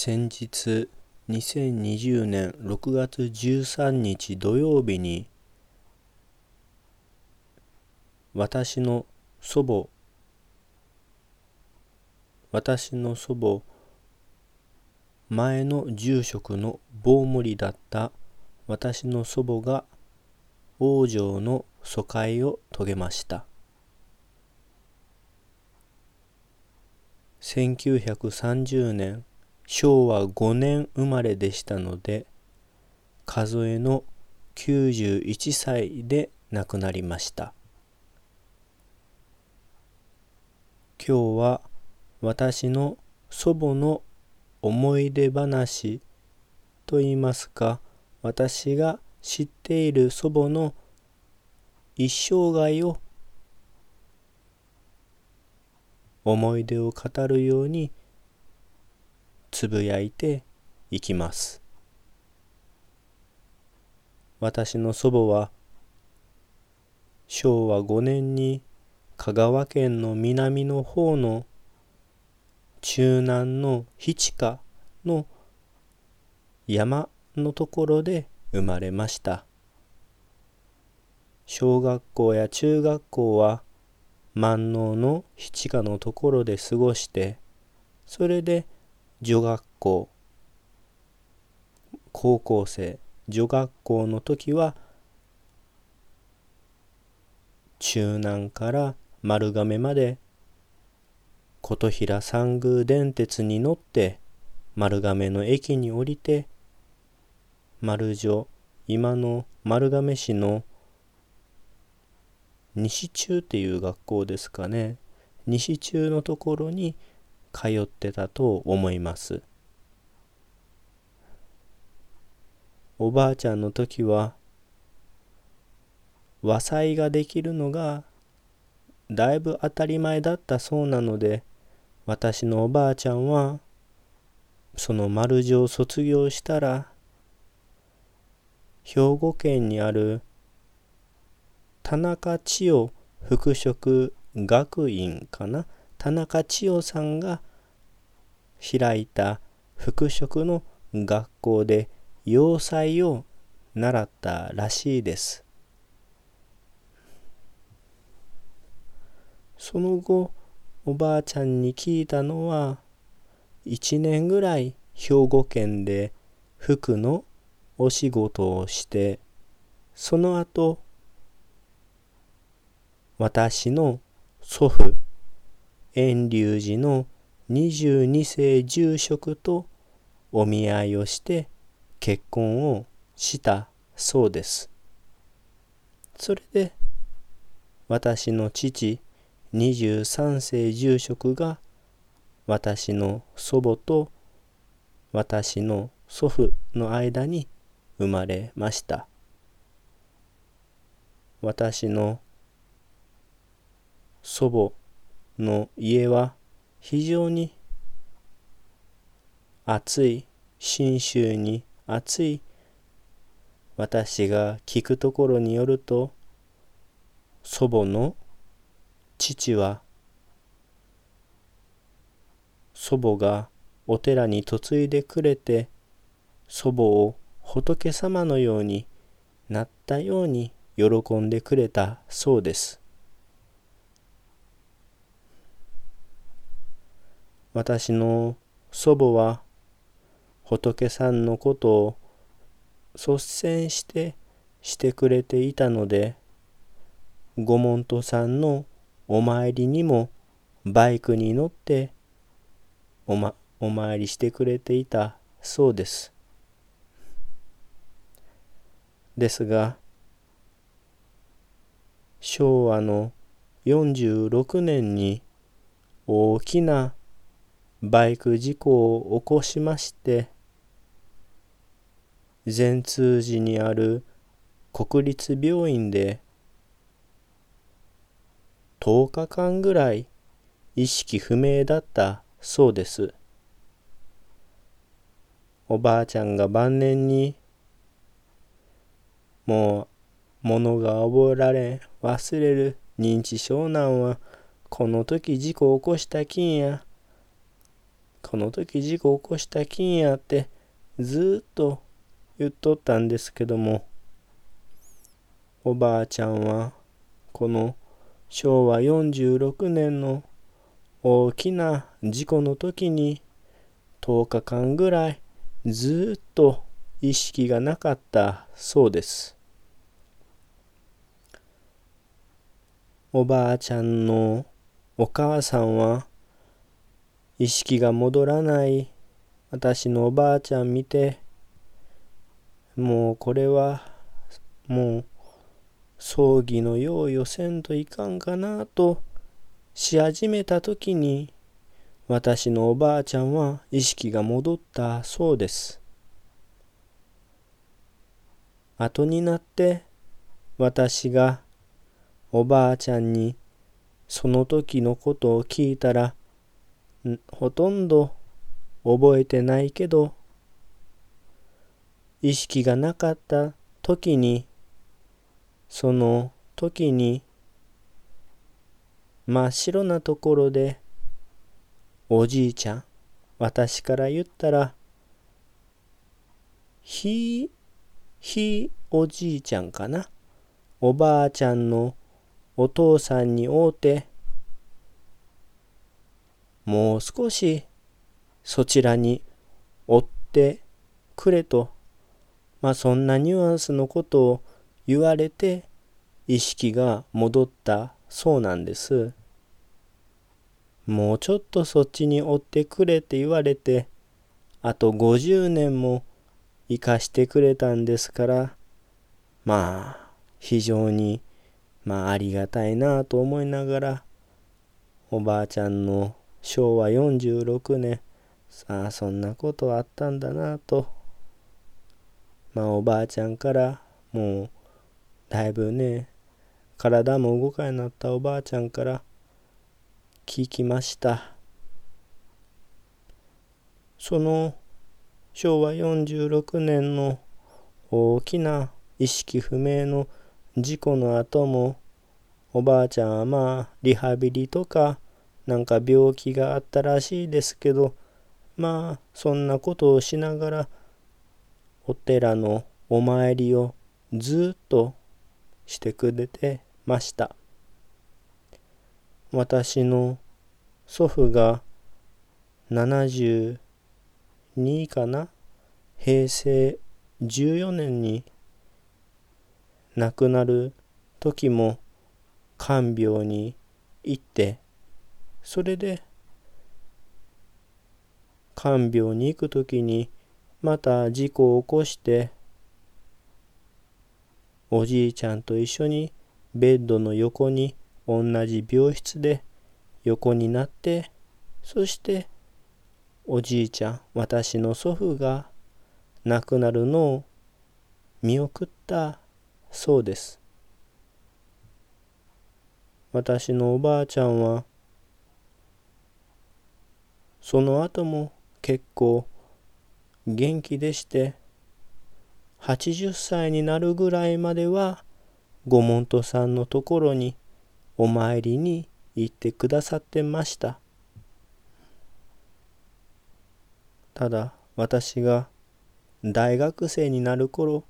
先日2020年6月13日土曜日に私の祖母私の祖母前の住職の棒盛りだった私の祖母が往生の疎開を遂げました。1930年昭和5年生まれでしたので数えの91歳で亡くなりました。今日は私の祖母の思い出話といいますか私が知っている祖母の一生涯を思い出を語るようにつぶやいていきます。私の祖母は昭和5年に香川県の南の方の中南の七下の山のところで生まれました。小学校や中学校は万能の七下のところで過ごしてそれで女学校高校生女学校の時は中南から丸亀まで琴平三宮電鉄に乗って丸亀の駅に降りて丸女今の丸亀市の西中っていう学校ですかね。西中のところに通ってたと思います。おばあちゃんの時は和裁ができるのがだいぶ当たり前だったそうなので私のおばあちゃんはその丸女を卒業したら兵庫県にある田中千代服飾学院かな？田中千代さんが開いた服飾の学校で洋裁を習ったらしいです。その後おばあちゃんに聞いたのは1年ぐらい兵庫県で服のお仕事をしてその後私の祖父遠隆寺の22世住職とお見合いをして結婚をしたそうです。それで私の父23世住職が私の祖母と私の祖父の間に生まれました私の祖母の家は非常に暑い信州に暑い私が聞くところによると祖母の父は祖母がお寺に嫁いでくれて祖母を仏様のようになったように喜んでくれたそうです。私の祖母は仏さんのことを率先してしてくれていたので御門徒さんのお参りにもバイクに乗ってお,、ま、お参りしてくれていたそうです。ですが昭和の46年に大きなバイク事故を起こしまして善通寺にある国立病院で10日間ぐらい意識不明だったそうです。おばあちゃんが晩年にもう物が覚えられ忘れる認知症なんはこの時事故を起こしたきんやこの時事故起こしたきんやってずっと言っとったんですけどもおばあちゃんはこの昭和46年の大きな事故の時に10日間ぐらいずっと意識がなかったそうです。おばあちゃんのお母さんは意識が戻らない私のおばあちゃん見てもうこれはもう葬儀の用意をせんといかんかなとし始めた時に私のおばあちゃんは意識が戻ったそうです。後になって私がおばあちゃんにその時のことを聞いたらほとんど覚えてないけど意識がなかった時にその時に真っ白なところでおじいちゃん私から言ったらひひおじいちゃんかな。おばあちゃんのお父さんに会うてもう少しそちらに追ってくれとまあそんなニュアンスのことを言われて意識が戻ったそうなんです。もうちょっとそっちに追ってくれって言われてあと50年も生かしてくれたんですからまあ非常にまあありがたいなと思いながらおばあちゃんの昭和46年。さあそんなことあったんだなと。まあおばあちゃんからもうだいぶね体も動かなくなったおばあちゃんから聞きました。その昭和46年の大きな意識不明の事故の後もおばあちゃんはまあリハビリとかなんか病気があったらしいですけどまあそんなことをしながらお寺のお参りをずっとしてくれてました。私の祖父が72かな？平成14年に亡くなる時も看病に行ってそれで看病に行く時にまた事故を起こしておじいちゃんと一緒にベッドの横に同じ病室で横になってそしておじいちゃん私の祖父が亡くなるのを見送ったそうです。私のおばあちゃんはその後も結構元気でして80歳になるぐらいまではご門徒さんのところにお参りに行ってくださってました。ただ私が大学生になる頃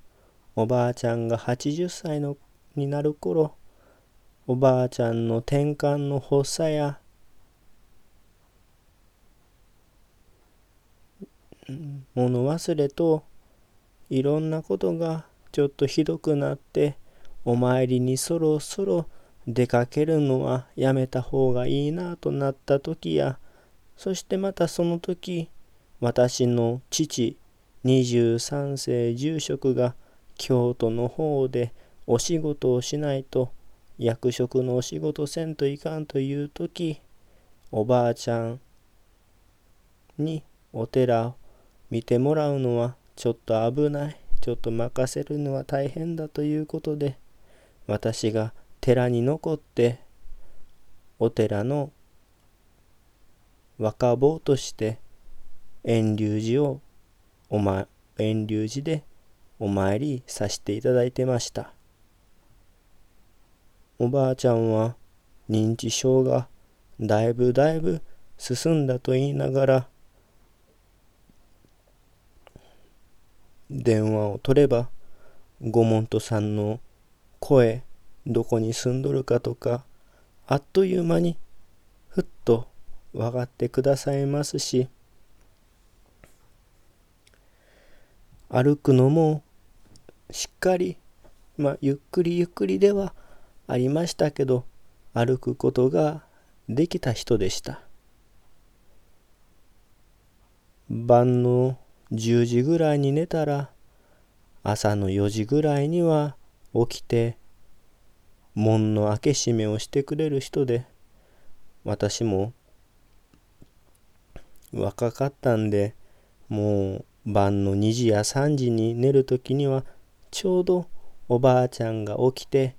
おばあちゃんが80歳のになる頃おばあちゃんの転換の発作や物忘れといろんなことがちょっとひどくなってお参りにそろそろ出かけるのはやめた方がいいなとなった時やそしてまたその時私の父23世住職が京都の方でお仕事をしないと役職のお仕事せんといかんという時おばあちゃんにお寺見てもらうのはちょっと危ない。ちょっと任せるのは大変だということで私が寺に残ってお寺の若坊として遠隆寺をおま遠隆寺でお参りさせていただいてました。おばあちゃんは認知症がだいぶだいぶ進んだと言いながら電話を取ればご門徒さんの声どこに住んどるかとかあっという間にふっと分かってくださいますし歩くのもしっかり、まあ、ゆっくりゆっくりではありましたけど歩くことができた人でした。晩の10時ぐらいに寝たら朝の4時ぐらいには起きて門の開け閉めをしてくれる人で私も若かったんでもう晩の2時や3時に寝る時にはちょうどおばあちゃんが起きて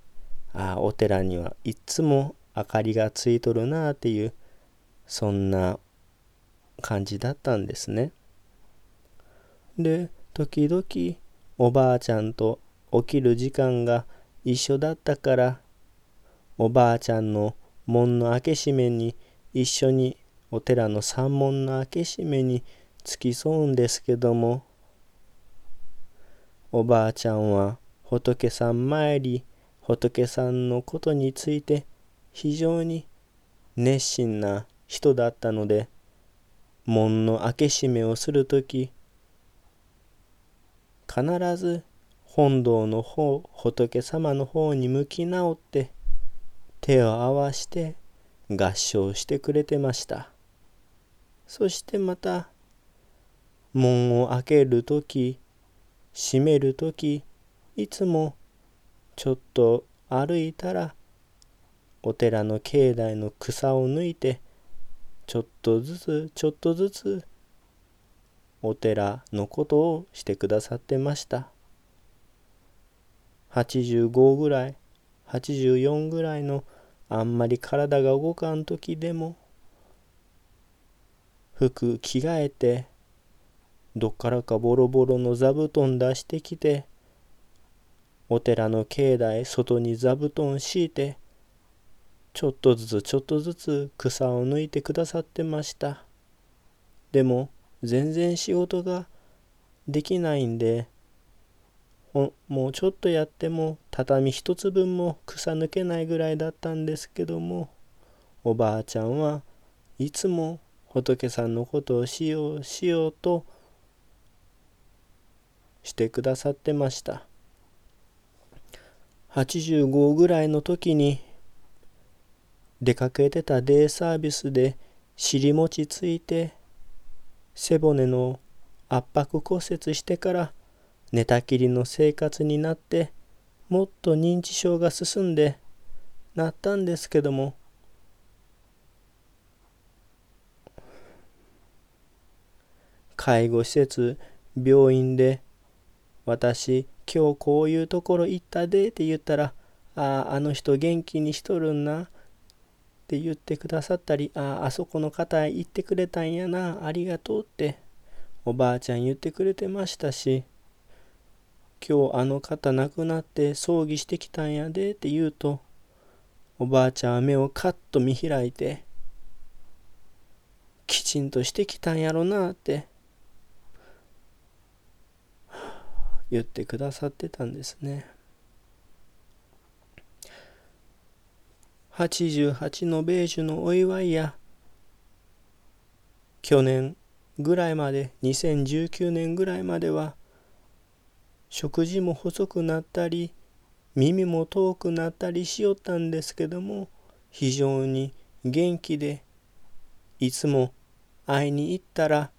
ああお寺にはいっつも明かりがついとるなあっていうそんな感じだったんですね。で時々おばあちゃんと起きる時間が一緒だったからおばあちゃんの門の開け閉めに一緒にお寺の山門の開け閉めに付き添うんですけどもおばあちゃんは仏さん参り仏さんのことについて非常に熱心な人だったので門の開け閉めをする時必ず本堂の方仏様の方に向き直って手を合わして合唱してくれてました。そしてまた門を開ける時閉める時いつもちょっと歩いたらお寺の境内の草を抜いてちょっとずつちょっとずつお寺のことをしてくださってました。85ぐらい84ぐらいのあんまり体が動かん時でも服着替えてどっからかボロボロの座布団出してきてお寺の境内外に座布団敷いてちょっとずつちょっとずつ草を抜いてくださってました。でも全然仕事ができないんでもうちょっとやっても畳一つ分も草抜けないぐらいだったんですけどもおばあちゃんはいつも仏さんのことをしようしようとしてくださってました。85ぐらいの時に出かけてたデイサービスで尻餅ついて背骨の圧迫骨折してから寝たきりの生活になってもっと認知症が進んでなったんですけども介護施設病院で私今日こういうところ行ったでって言ったらあああの人元気にしとるんなって言ってくださったりああそこの方へ行ってくれたんやなありがとうっておばあちゃん言ってくれてましたし今日あの方亡くなって葬儀してきたんやでって言うとおばあちゃんは目をカッと見開いてきちんとしてきたんやろなって言ってくださってたんですね。88の米寿のお祝いや去年ぐらいまで2019年ぐらいまでは食事も細くなったり耳も遠くなったりしよったんですけども非常に元気でいつも会いに行ったら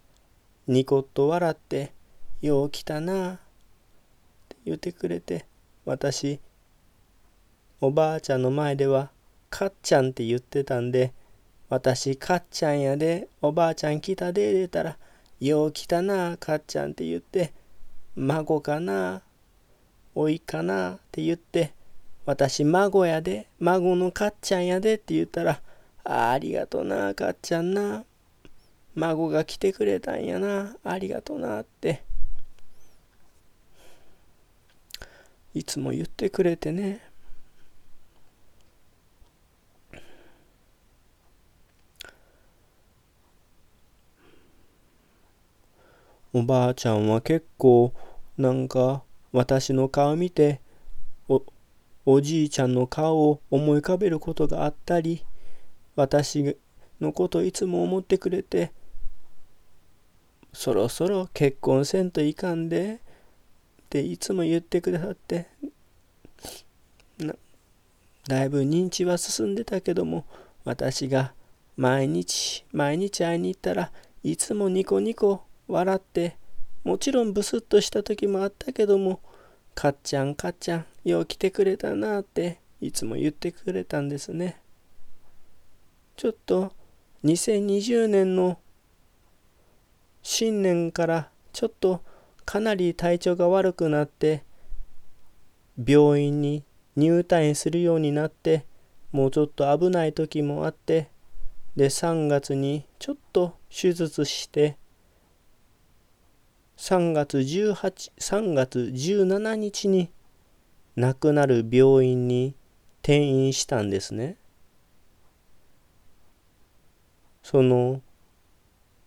ニコッと笑って「よう来たな」って言ってくれて私おばあちゃんの前では「かっちゃん」って言ってたんで私かっちゃんやでおばあちゃん来たで出たら「よう来たなかっちゃん」って言って孫かなおいかなって言って、私孫やで、孫のかっちゃんやでって言ったら、あありがとな、かっちゃんな。孫が来てくれたんやな、ありがとなって。いつも言ってくれてね。おばあちゃんは結構なんか私の顔見ておおじいちゃんの顔を思い浮かべることがあったり私のこといつも思ってくれてそろそろ結婚せんといかんでっていつも言ってくださってだいぶ認知は進んでたけども私が毎日毎日会いに行ったらいつもニコニコ笑ってもちろんブスッとした時もあったけどもかっちゃんかっちゃんよう来てくれたなっていつも言ってくれたんですね。ちょっと2020年の新年からちょっとかなり体調が悪くなって病院に入退院するようになってもうちょっと危ない時もあってで3月にちょっと手術して3月18 3月17日に亡くなる病院に転院したんですね。その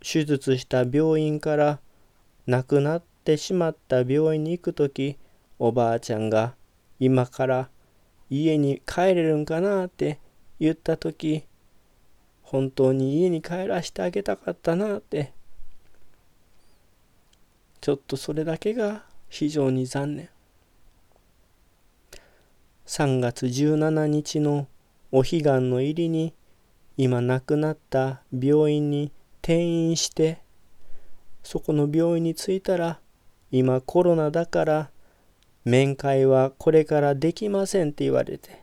手術した病院から亡くなってしまった病院に行く時おばあちゃんが今から家に帰れるんかなって言った時本当に家に帰らせてあげたかったなってちょっとそれだけが非常に残念。3月17日のお彼岸の入りに今亡くなった病院に転院してそこの病院に着いたら今コロナだから面会はこれからできませんって言われて。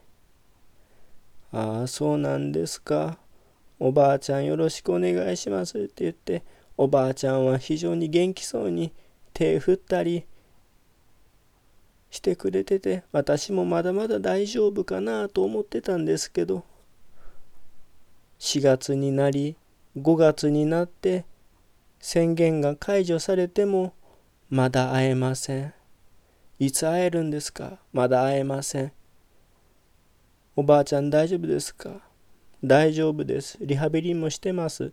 ああそうなんですか。おばあちゃんよろしくお願いしますって言っておばあちゃんは非常に元気そうに手振ったりしてくれてて私もまだまだ大丈夫かなと思ってたんですけど4月になり5月になって宣言が解除されてもまだ会えません。いつ会えるんですか？まだ会えません。おばあちゃん大丈夫ですか？大丈夫です。リハビリもしてます。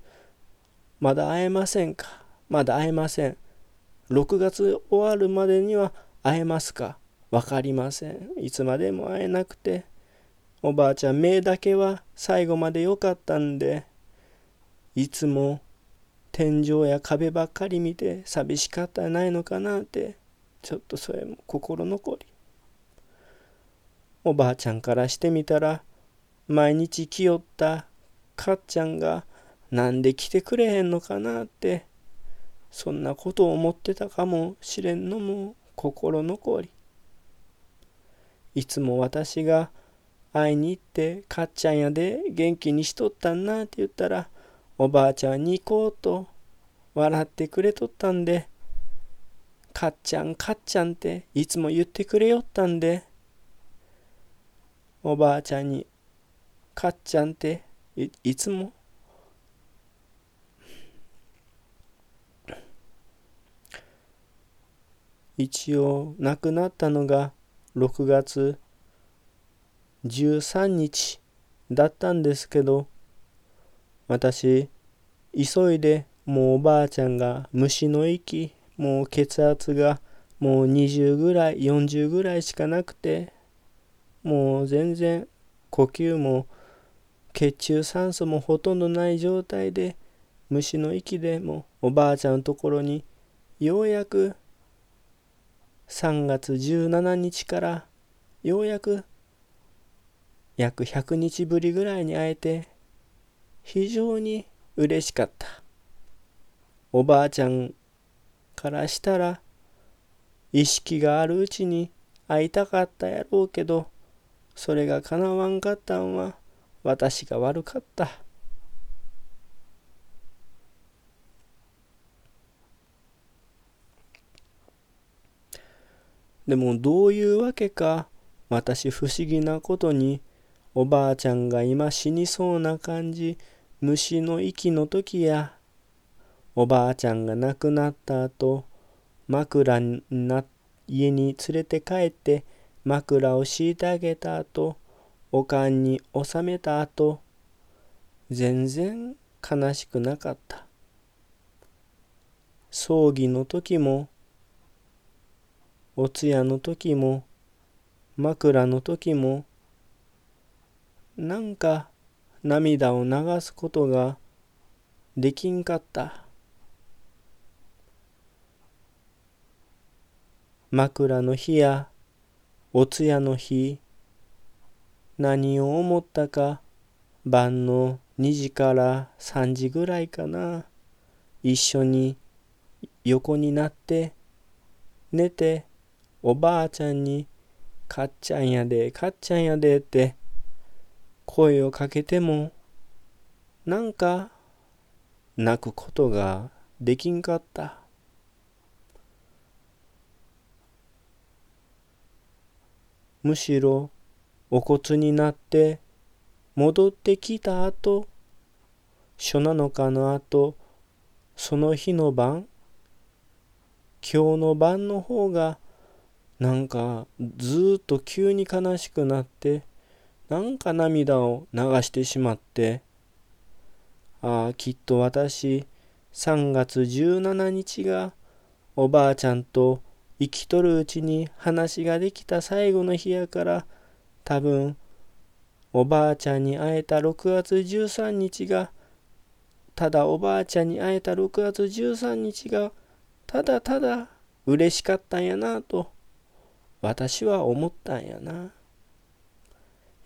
まだ会えませんか？まだ会えません。6月終わるまでには会えますか？わかりません。いつまでも会えなくて。おばあちゃん目だけは最後まで良かったんで。いつも天井や壁ばっかり見て寂しかったないのかなって。ちょっとそれも心残り。おばあちゃんからしてみたら毎日来よったかっちゃんがなんで来てくれへんのかなって。そんなことを思ってたかもしれんのも心残り。いつも私が会いに行ってかっちゃんやで元気にしとったんなって言ったらおばあちゃんに行こうと笑ってくれとったんで、かっちゃんかっちゃんっていつも言ってくれよったんで、おばあちゃんにかっちゃんっていつも一応亡くなったのが6月13日だったんですけど私急いでもうおばあちゃんが虫の息もう血圧がもう20ぐらい40ぐらいしかなくてもう全然呼吸も血中酸素もほとんどない状態で虫の息でもおばあちゃんのところにようやく3月17日からようやく約100日ぶりぐらいに会えて非常に嬉しかった。おばあちゃんからしたら意識があるうちに会いたかったやろうけどそれがかなわんかったんは私が悪かった。でもどういうわけか私不思議なことにおばあちゃんが今死にそうな感じ虫の息の時やおばあちゃんが亡くなった後枕にな家に連れて帰って枕を敷いてあげた後おかんに収めた後全然悲しくなかった。葬儀の時もお通夜の時も枕の時もなんか涙を流すことができんかった。枕の日やお通夜の日何を思ったか晩の2時から3時ぐらいかな。一緒に横になって寝ておばあちゃんに「かっちゃんやでかっちゃんやで」って声をかけてもなんか泣くことができんかった。むしろお骨になって戻ってきた後初七日の後その日の晩今日の晩の方がなんかずっと急に悲しくなってなんか涙を流してしまってああきっと私3月17日がおばあちゃんと生きとるうちに話ができた最後の日やから多分おばあちゃんに会えた6月13日がただおばあちゃんに会えた6月13日がただただ嬉しかったんやなと私は思ったんやな。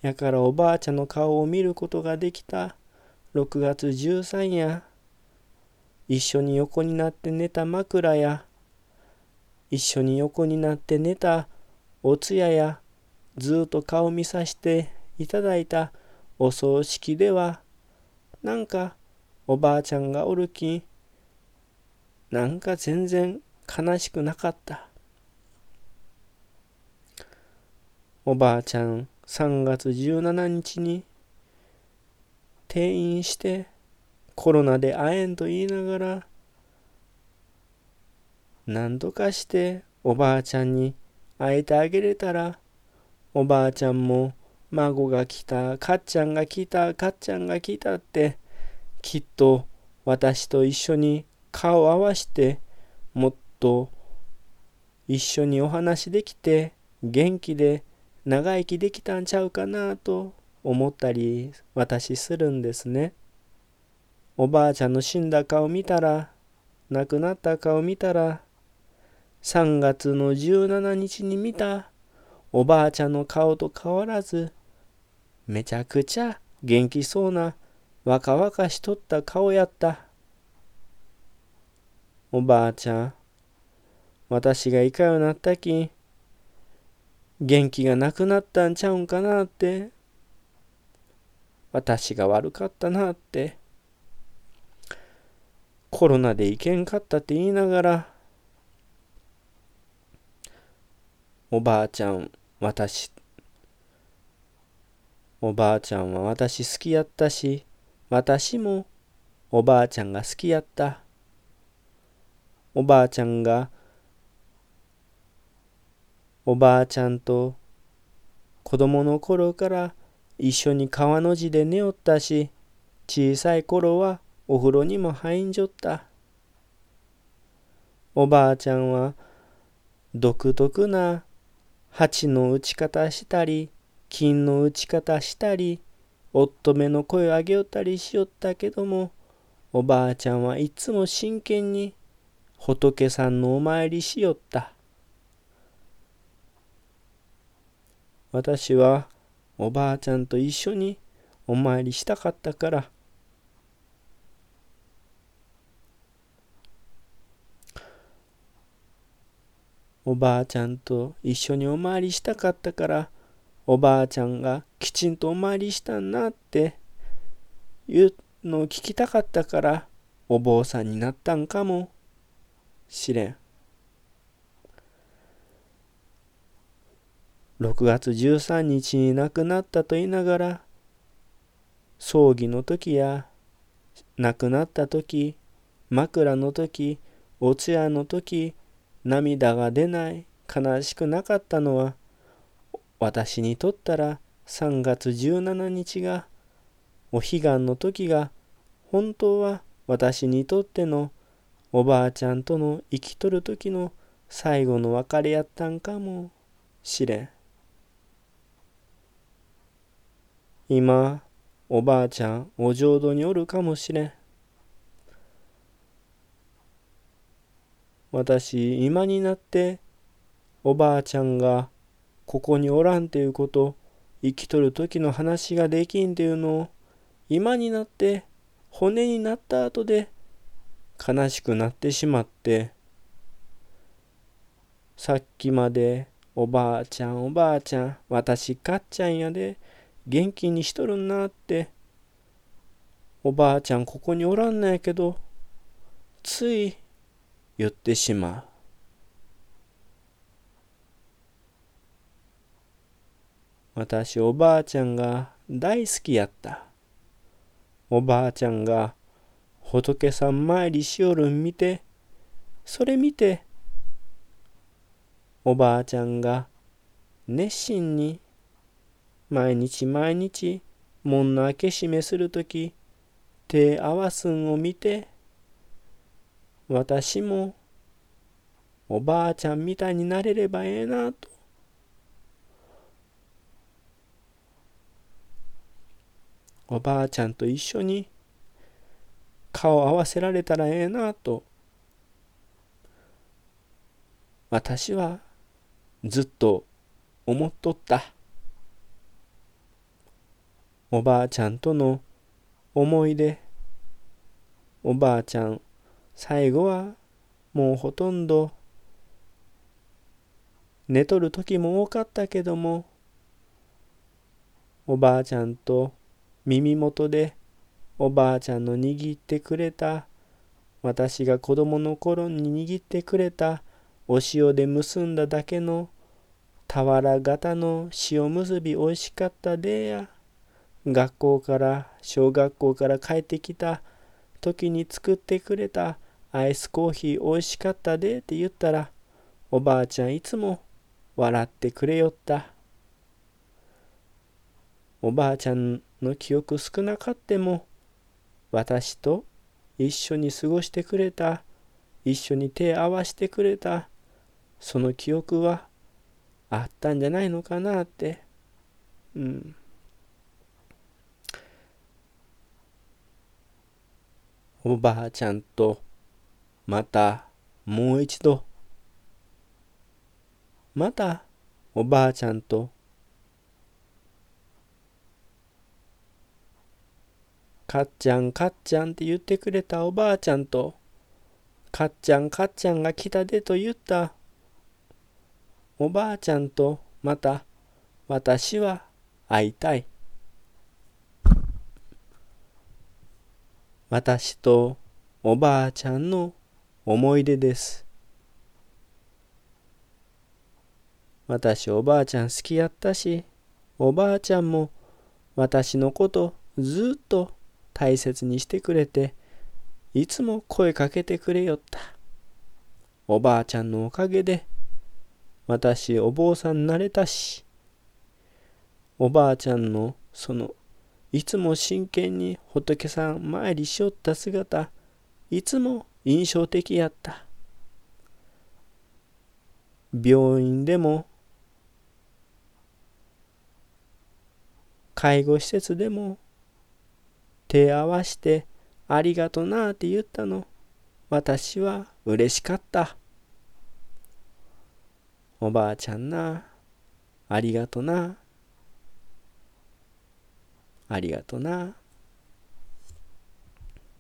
やからおばあちゃんの顔を見ることができた。6月13や。一緒に横になって寝た枕や。一緒に横になって寝た。お通夜や。ずっと顔見さして。いただいた。お葬式では。なんか。おばあちゃんがおるき。なんか全然悲しくなかった。おばあちゃん3月17日に転院してコロナで会えんと言いながら何とかしておばあちゃんに会えてあげれたらおばあちゃんも孫が来たかっちゃんが来たかっちゃんが来たってきっと私と一緒に顔を合わしてもっと一緒にお話できて元気で長生きできたんちゃうかなと思ったり私するんですね。おばあちゃんの死んだ顔見たら亡くなった顔見たら3月の17日に見たおばあちゃんの顔と変わらずめちゃくちゃ元気そうな若々しとった顔やった。おばあちゃん私がいかよなったき元気がなくなったんちゃうんかなって。私が悪かったなって。コロナで行けんかったって言いながら。おばあちゃん私おばあちゃんは私好きやったし私もおばあちゃんが好きやった。おばあちゃんがおばあちゃんと子供の頃から一緒に川の字で寝よったし小さい頃はお風呂にも入んじょった。おばあちゃんは独特な鉢の打ち方したり金の打ち方したり夫めの声を上げよったりしよったけどもおばあちゃんはいつも真剣に仏さんのお参りしよった。私はおばあちゃんと一緒にお参りしたかったからおばあちゃんと一緒にお参りしたかったからおばあちゃんがきちんとお参りしたんなって言うのを聞きたかったからお坊さんになったんかもしれん。6月13日に亡くなったと言いながら葬儀の時や亡くなった時枕の時お通夜の時涙が出ない悲しくなかったのは私にとったら3月17日がお彼岸の時が本当は私にとってのおばあちゃんとの生きとる時の最後の別れやったんかもしれん。今おばあちゃんお浄土におるかもしれん。私今になっておばあちゃんがここにおらんっていうこと生きとる時の話ができんていうのを今になって骨になった後で悲しくなってしまってさっきまでおばあちゃんおばあちゃん私かっちゃんやで元気にしとるなっておばあちゃんここにおらんのやけどつい言ってしまう。私おばあちゃんが大好きやった。おばあちゃんが仏さん参りしおるん見てそれ見ておばあちゃんが熱心に毎日毎日門の開け閉めするとき手合わすんを見て私もおばあちゃんみたいになれればええなと。おばあちゃんと一緒に顔合わせられたらええなと。私はずっと思っとった。おばあちゃんとの思い出。おばあちゃん最後はもうほとんど寝とる時も多かったけどもおばあちゃんと耳元でおばあちゃんの握ってくれた私が子供の頃に握ってくれたお塩で結んだだけの俵型の塩結びおいしかったでや。学校から小学校から帰ってきた時に作ってくれたアイスコーヒーおいしかったでって言ったらおばあちゃんいつも笑ってくれよった。おばあちゃんの記憶少なかっても私と一緒に過ごしてくれた一緒に手合わしてくれたその記憶はあったんじゃないのかなって。うん。おばあちゃんとまたもう一度またおばあちゃんとかっちゃんかっちゃんって言ってくれたおばあちゃんとかっちゃんかっちゃんが来たでと言ったおばあちゃんとまた私は会いたい。私とおばあちゃんの思い出です。私おばあちゃん好きやったしおばあちゃんも私のことずっと大切にしてくれていつも声かけてくれよった。おばあちゃんのおかげで私お坊さんになれたしおばあちゃんのそのいつも真剣に仏さん参りしよった姿いつも印象的やった病院でも介護施設でも手合わしてありがとなって言ったの。私は嬉しかった。おばあちゃんな、ありがとな。ありがとな。